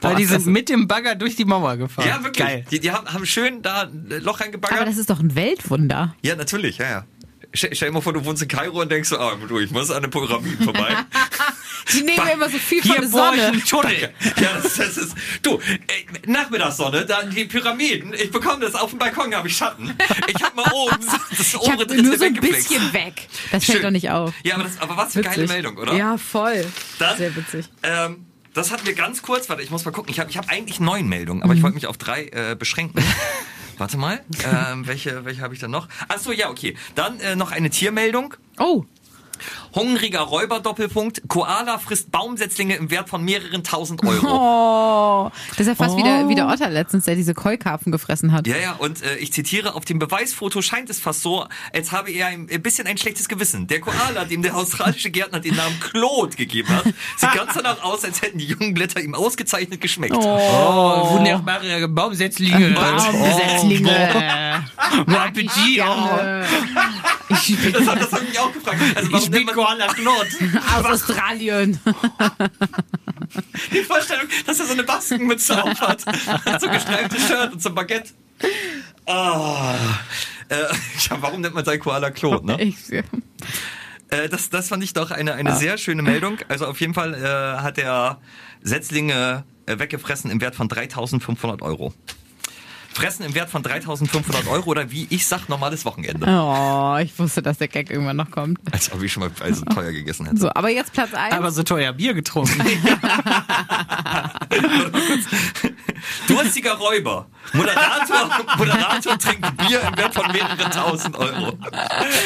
Weil die sind mit dem Bagger durch die Mauer gefahren. Ja, wirklich. Geil. Die, die haben, haben schön da ein Loch reingebaggert. Aber das ist doch ein Weltwunder. ja, natürlich, ja, ja. Stell, stell dir mal vor, du wohnst in Kairo und denkst so, ah, du, ich muss an den Pyramiden vorbei. Die nehmen Ba- immer so viel von der ich Sonne. einen Tunnel. <laughs> ja, das, das ist, du, Nachmittagssonne, dann die Pyramiden, ich bekomme das auf dem Balkon, habe ich Schatten. Ich habe mal <laughs> oben das Ich obere habe Drittel nur so ein bisschen weg. Das fällt Schön. doch nicht auf. Ja, aber, das, aber was für eine geile Witzig. Meldung, oder? Ja, voll. Dann, Sehr witzig. Ähm, das hatten wir ganz kurz, warte, ich muss mal gucken. Ich habe ich hab eigentlich neun Meldungen, aber ich wollte mich auf drei äh, beschränken. <laughs> warte mal, ähm, welche, welche habe ich dann noch? Ach so, ja, okay. Dann äh, noch eine Tiermeldung. Oh, Hungriger Räuber, Doppelpunkt. Koala frisst Baumsetzlinge im Wert von mehreren tausend Euro. oh. Das ist ja fast wie, der, wie der Otter letztens, der diese Keukarpfen gefressen hat. Ja, ja, und äh, ich zitiere, auf dem Beweisfoto scheint es fast so, als habe er ein, ein bisschen ein schlechtes Gewissen. Der Koala, dem der australische Gärtner den Namen Claude gegeben hat, sieht ganz danach aus, als hätten die jungen Blätter ihm ausgezeichnet geschmeckt. Oh, wunderbare Baumsetzlinge. Baumsetzlinge. Bon Appetit. Oh. Ich bin Das, hat- habe ich auch gefragt. Also Ich warum bin nennt man Koala Claude. <laughs> aus Australien. die Vorstellung, dass er so eine Baskenmütze <laughs> aufhat, so gestreiftes Shirt und so ein Baguette. Ah. Äh, <laughs> ja, warum nennt man sein Koala Claude, ne? Ich, Äh, das, das fand ich doch eine, eine sehr schöne Meldung. Also auf jeden Fall äh, hat er Setzlinge äh, weggefressen im Wert von 3.500 Euro. Fressen im Wert von 3.500 Euro oder wie ich sag, normales Wochenende. oh, ich wusste, dass der Gag irgendwann noch kommt. Als ob ich schon mal also teuer gegessen hätte. So, aber jetzt Platz 1. Aber so teuer Bier getrunken. <laughs> Durstiger Räuber. Moderator, Moderator trinkt Bier im Wert von mehreren tausend Euro.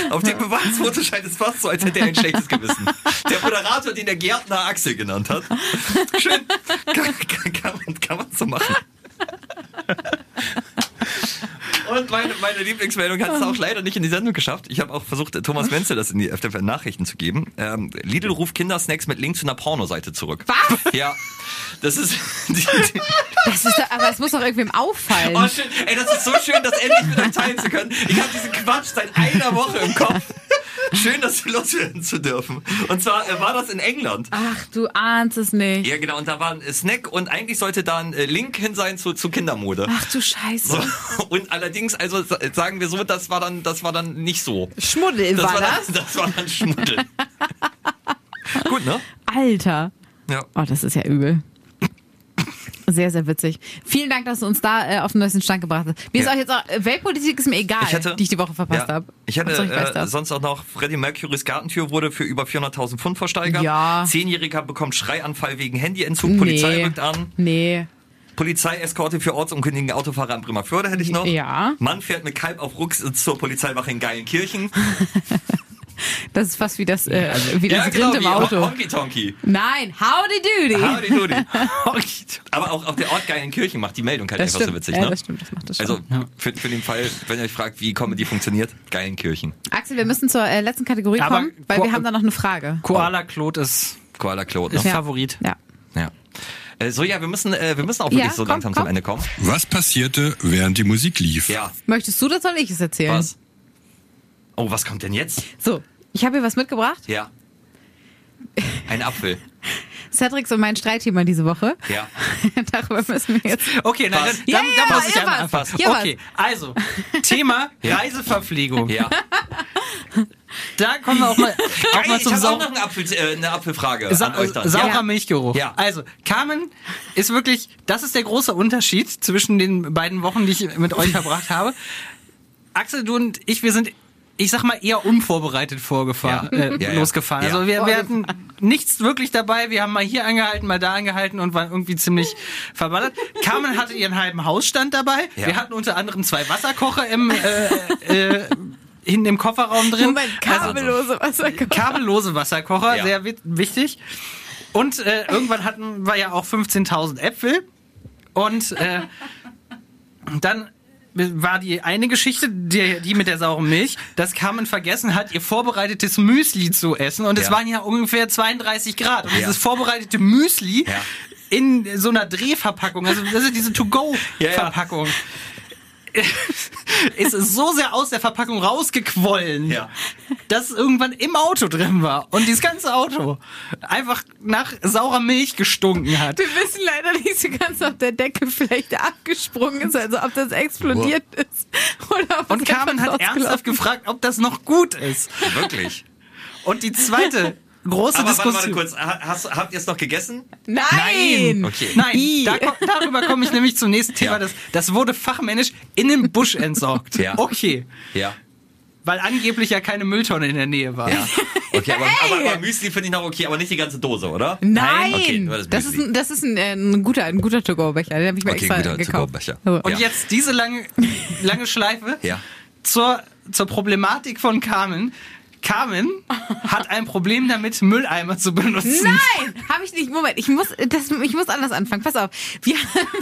Auf dem Beweisfoto scheint es fast so, als hätte er ein schlechtes Gewissen. Der Moderator, den der Gärtner Axel genannt hat. Schön. Kann, kann, kann, man, kann man so machen. <laughs> Und meine, meine Lieblingsmeldung hat es auch leider nicht in die Sendung geschafft. Ich habe auch versucht, Thomas Menzel das in die FDF Nachrichten zu geben. Ähm, Lidl ruft Kindersnacks mit Link zu einer Pornoseite zurück. Was? <laughs> Ja. Das ist. <laughs> Die, die, das ist doch, aber es muss doch irgendwem auffallen. Oh, schön. Ey, das ist so schön, das endlich mit euch teilen zu können. Ich habe diesen Quatsch seit einer Woche im Kopf. Schön, das loswerden zu dürfen. Und zwar äh, war das in England. Ach, du ahnst es nicht. Ja, genau. Und da war ein äh, Snack und eigentlich sollte da ein äh, Link hin sein zu, zu Kindermode. Ach du Scheiße. So. <laughs> Und allerdings, also sa- sagen wir so, das war dann, das war dann nicht so. Schmuddel Das war, das? Dann, <laughs> das war dann Schmuddel. <laughs> Gut, ne? Alter. Ja. Oh, das ist ja übel. Sehr, sehr witzig. Vielen Dank, dass du uns da äh, auf den neuesten Stand gebracht hast. Mir ist Ja. auch jetzt auch, äh, Weltpolitik ist mir egal, Ich hätte- die ich die Woche verpasst Ja. habe. Ich weiß äh, sonst auch noch Freddie Mercurys Gartentür wurde für über 400.000 Pfund versteigert. Ja. Zehnjähriger bekommt Schreianfall wegen Handyentzug. Polizei Nee. rückt an. Nee. Polizeieskorte für ortsunkundigen Autofahrer in Bremerförde hätte ich noch. Ja. Mann fährt mit Kalb auf Rucks zur Polizeiwache in Geilenkirchen. <laughs> Das ist fast wie das, äh, wie das ja, genau, Rind im wie Auto. Honky Tonky. Nein, howdy doody. Howdy doody. <laughs> Aber auch, auch der Ort Geilenkirchen macht die Meldung halt das einfach stimmt. so witzig. ja, ne? das stimmt, das macht das schon. Also für, für den Fall, wenn ihr euch fragt, wie Comedy funktioniert, Geilenkirchen. Axel, wir müssen zur äh, letzten Kategorie Aber kommen, weil Ko- wir haben da noch eine Frage. Koala Claude ist, Koala Claude. ist Ne? Ja. Favorit. Ja. Ja. Äh, so, ja, wir müssen, äh, wir müssen auch wirklich Ja, so komm, langsam komm. zum Ende kommen. Was passierte, während die Musik lief? Ja. Möchtest du das, soll ich es erzählen? Was? Oh, was kommt denn jetzt? So, ich habe hier was mitgebracht. Ja. Ein Apfel. <laughs> Cedrics und mein Streitthema diese Woche. Ja. <laughs> Darüber müssen wir jetzt. Okay, nein, dann, Ja, dann, ja, dann muss ich ja, einmal was? anfangen. Ja, okay, also, Thema. <laughs> Reiseverpflegung. Ja. Da kommen wir auch mal, auch mal ich zum habe auch Sau noch eine, Apfel, äh, eine Apfelfrage Sa an euch dann. saurer Ja. Milchgeruch. Ja. Also, Carmen ist wirklich, das ist der große Unterschied zwischen den beiden Wochen, die ich mit euch verbracht habe. Axel, du und ich, wir sind, ich sag mal, eher unvorbereitet vorgefahren, Ja. Äh, Ja, losgefahren. Ja. Also wir, wir hatten nichts wirklich dabei. Wir haben mal hier angehalten, mal da angehalten und waren irgendwie ziemlich verballert. Carmen hatte ihren halben Hausstand dabei. Wir hatten unter anderem zwei Wasserkocher im, äh, äh, hinten im Kofferraum drin. Moment, Also- kabellose Wasserkocher. kabellose Wasserkocher, sehr wi- wichtig. Und äh, irgendwann hatten wir ja auch 15.000 Äpfel. Und äh, dann war die eine Geschichte, die, die mit der sauren Milch, dass Carmen vergessen hat, ihr vorbereitetes Müsli zu essen. Und es Ja. waren ja ungefähr 32 Grad. Und Ja. dieses vorbereitete Müsli Ja. in so einer Drehverpackung, also das ist diese To-Go-Verpackung. <laughs> ist so sehr aus der Verpackung rausgequollen, Ja. dass es irgendwann im Auto drin war und dieses ganze Auto einfach nach saurer Milch gestunken hat. Wir wissen leider nicht so ganz, ob der Deckel vielleicht abgesprungen ist, also ob das explodiert ist. Oder ob Und Carmen hat ernsthaft gefragt, ob das noch gut ist. Wirklich. Und die zweite <laughs> große Aber warte, Diskussion. warte kurz. Ha- Hast, habt ihr es noch gegessen? Nein! Nein. Okay. Nein, da, darüber komme ich nämlich zum nächsten Thema. Ja. Das, das wurde fachmännisch in den Busch entsorgt. Ja. Okay. Ja. Weil angeblich ja keine Mülltonne in der Nähe war. Ja. Okay, aber, Hey! aber, aber Müsli finde ich noch okay, aber nicht die ganze Dose, oder? Nein! Okay, nur das das, ist ein, das ist ein, äh, ein guter, ein guter To-Go-Becher. Den habe ich mir Okay, extra guter gekauft. To-Go-Becher. So. Und Ja. jetzt diese lange, lange Schleife Ja. zur, zur Problematik von Carmen. Carmen hat ein Problem damit, Mülleimer zu benutzen. Nein, habe ich nicht. Moment, ich muss, das, ich muss anders anfangen. Pass auf. Wir, wir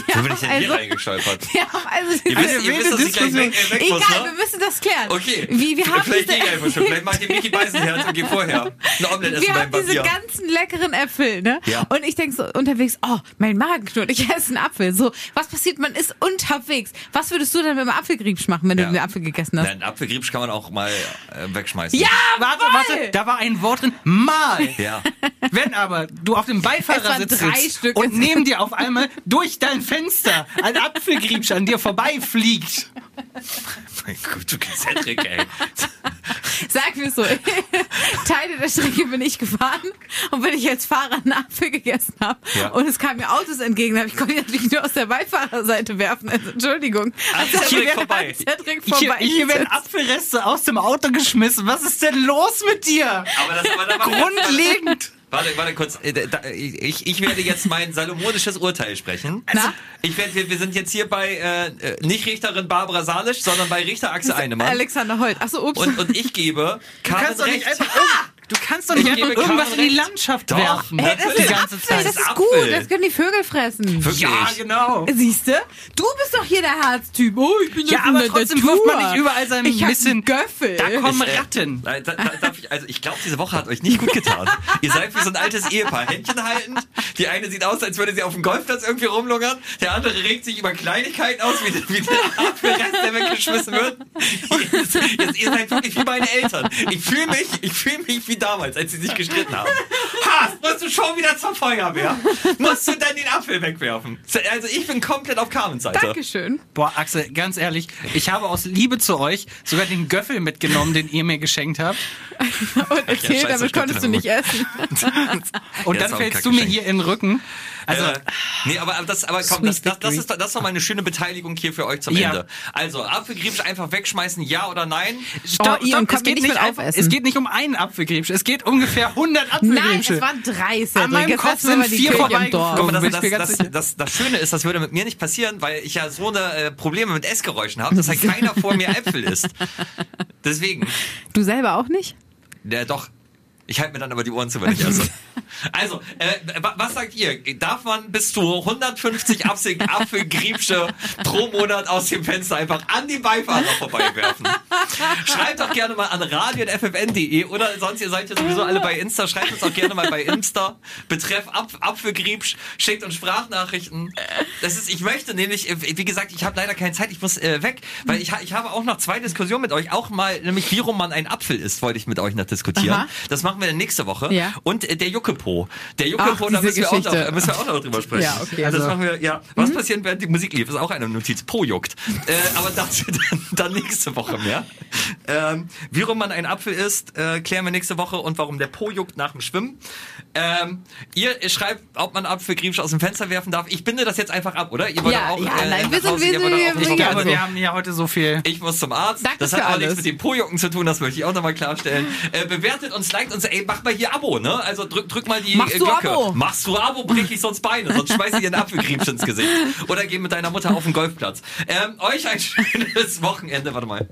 Wo haben bin ich denn also, hier reingestolpert? Wir haben also Ihr wisst, Eine ihr wisst, dass ich gleich weg, weg Egal, muss, wir ne? müssen das klären. Okay. Wie, wir haben Vielleicht diese, gehe ich einfach schon. Vielleicht macht ihr Mickey Beisenherz und gehe vorher. Ein <laughs> Omelette essen wir haben diese ganzen leckeren Äpfel, ne? Ja. Und ich denk so unterwegs, oh, mein Magen knurrt, ich esse einen Apfel. So, was passiert? Man ist unterwegs. Was würdest du denn mit dem Apfelgriebsch machen, wenn du Ja. den Apfel gegessen hast? Nein, Apfelgriebsch kann man auch mal äh, wegschmeißen. Ja, Warte, warte, da war ein Wort drin. Mal. Ja. Wenn aber du auf dem Beifahrersitz sitzt und neben dir auf einmal durch dein Fenster ein Apfelgriebsch an dir vorbeifliegt. Mein Gott, du kennst Cedric, ey. Sag mir so, <laughs> Teile der Strecke bin ich gefahren und wenn ich als Fahrer einen Apfel gegessen habe Ja. und es kamen mir Autos entgegen, habe ich konnte ich natürlich nur aus der Beifahrerseite werfen. Also, Entschuldigung. Also <laughs> Als Cedric Cedric- vorbei. Cedric Hier, vorbei. hier werden Apfelreste aus dem Auto geschmissen. Was ist denn los mit dir? Aber das aber da war Grundlegend. Warte, warte kurz. Äh, Ich, ich werde jetzt mein salomonisches Urteil sprechen. Also, Na? Ich werde, wir, wir sind jetzt hier bei äh, äh, nicht Richterin Barbara Salisch, sondern bei Richter Axel <laughs> Einemann. Alexander Holt. Achso, ups. Und, und ich gebe Du Carmen kannst doch nicht recht. einfach, irgend- du kannst doch nicht Ich einfach irgendwas in die. Landschaft Doch. werfen. Hey, das die ist ganze Apfel, Zeit. das ist gut. Das können die Vögel fressen. Wirklich. Ja, genau. Siehst du? Du bist doch hier der Herztyp. Oh, ich bin Ja, aber trotzdem wirft man nicht überall sein ich bisschen- Göffel. Da kommen Ich, äh, Ratten. Da, da, da, darf ich, also ich glaube, diese Woche hat euch nicht gut getan. <laughs> Ihr seid wie so ein altes Ehepaar, Händchen haltend. Die eine sieht aus, als würde sie auf dem Golfplatz irgendwie rumlungern. Der andere regt sich über Kleinigkeiten aus, wie, wie der Apfelrest, der weggeschmissen wird. Jetzt, <laughs> jetzt, ihr seid wirklich wie meine Eltern. Ich fühle mich, ich fühle mich wie damals, als sie sich gestritten haben. Haas, musst du schon wieder zur Feuerwehr? Musst du dann den Apfel wegwerfen? Also ich bin komplett auf Carmens Seite. Dankeschön. Boah, Axel, ganz ehrlich, ich habe aus Liebe zu euch sogar den Göffel mitgenommen, den ihr mir geschenkt habt. <laughs> Und erzähl, scheiße, damit konntest du nicht essen. <laughs> Und Ja, dann fällst du mir hier in den Rücken. Also, äh, nee, aber, aber das, aber komm, das, das, das, ist, doch- das ist doch mal eine schöne Beteiligung hier für euch zum Ja. Ende. Also, Apfelgriebsch einfach wegschmeißen, ja oder nein? Oh, Ian, komm es, geht nicht einfach, aufessen. es geht nicht um einen Apfelgriebsch, es geht ungefähr 100 Nein, Apfelgriebsche. es waren drei, Cedric. An meinem Jetzt Kopf sind vier Kirche im vorbei- Dorf. Guck mal, das, das, das Schöne ist, das würde mit mir nicht passieren, weil ich ja so eine äh, Probleme mit Essgeräuschen habe, dass halt <laughs> keiner vor mir Äpfel isst. Deswegen, Du selber auch nicht? ja doch. Ich halte mir dann aber die Ohren zu, wenn ich esse. <laughs> Also, äh, wa- was sagt ihr? Darf man bis zu 150 Apfel, Apfelgriebsche pro Monat aus dem Fenster einfach an die Beifahrer vorbeiwerfen? Schreibt doch gerne mal an radio.ffn.de oder sonst, ihr seid ja sowieso alle bei Insta, schreibt uns auch gerne mal bei Insta. Betreff Apf Apfelgriebsch, schickt uns Sprachnachrichten. Das ist, ich möchte nämlich, äh, wie gesagt, ich habe leider keine Zeit, ich muss äh, weg, weil ich, ich habe auch noch zwei Diskussionen mit euch, auch mal, nämlich wie rum man einen Apfel isst, wollte ich mit euch noch diskutieren. Aha. Das machen machen wir dann nächste Woche. Ja. Und äh, der Juckepo. Der Ach, Juckepo, da diese müssen wir, auch noch, äh, müssen wir auch noch drüber sprechen. Ja, okay, Also das also- machen wir, ja. Was passiert, während die Musik lief, ist auch eine Notiz. Po juckt. Äh, aber dazu <laughs> dann, dann nächste Woche mehr. Ähm, wie rum man ein Apfel isst, äh, klären wir nächste Woche und warum der Po juckt nach dem Schwimmen. Ähm, ihr schreibt, ob man Apfel griechisch aus dem Fenster werfen darf. Ich binde das jetzt einfach ab, oder? Ihr wollt Ja, auch, ja, äh, nein, wir sind- Hause, wir sind- wir glaube, also- wir haben ja heute so viel. ich muss zum Arzt. Danke das hat aber nichts mit dem Po-Jucken zu tun, das möchte ich auch nochmal klarstellen. Äh, bewertet uns, liked uns, ey, mach mal hier Abo, ne? Also drück, drück mal die Machst äh, du Glocke. Abo? Machst du Abo, brech ich sonst Beine, sonst schmeiß ich dir einen Apfelkriebsch ins Gesicht. Oder geh mit deiner Mutter auf den Golfplatz. Ähm, euch ein <laughs> schönes Wochenende, warte mal.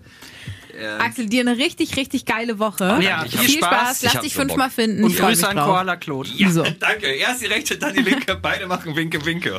Axel, dir eine richtig, richtig geile Woche. Ja, ich viel Spaß. Spaß, lass dich fünfmal finden. Und Grüße an. Koala Claude. Ja, So. danke. Erst die rechte, dann die linke. Beide machen Winke, Winke.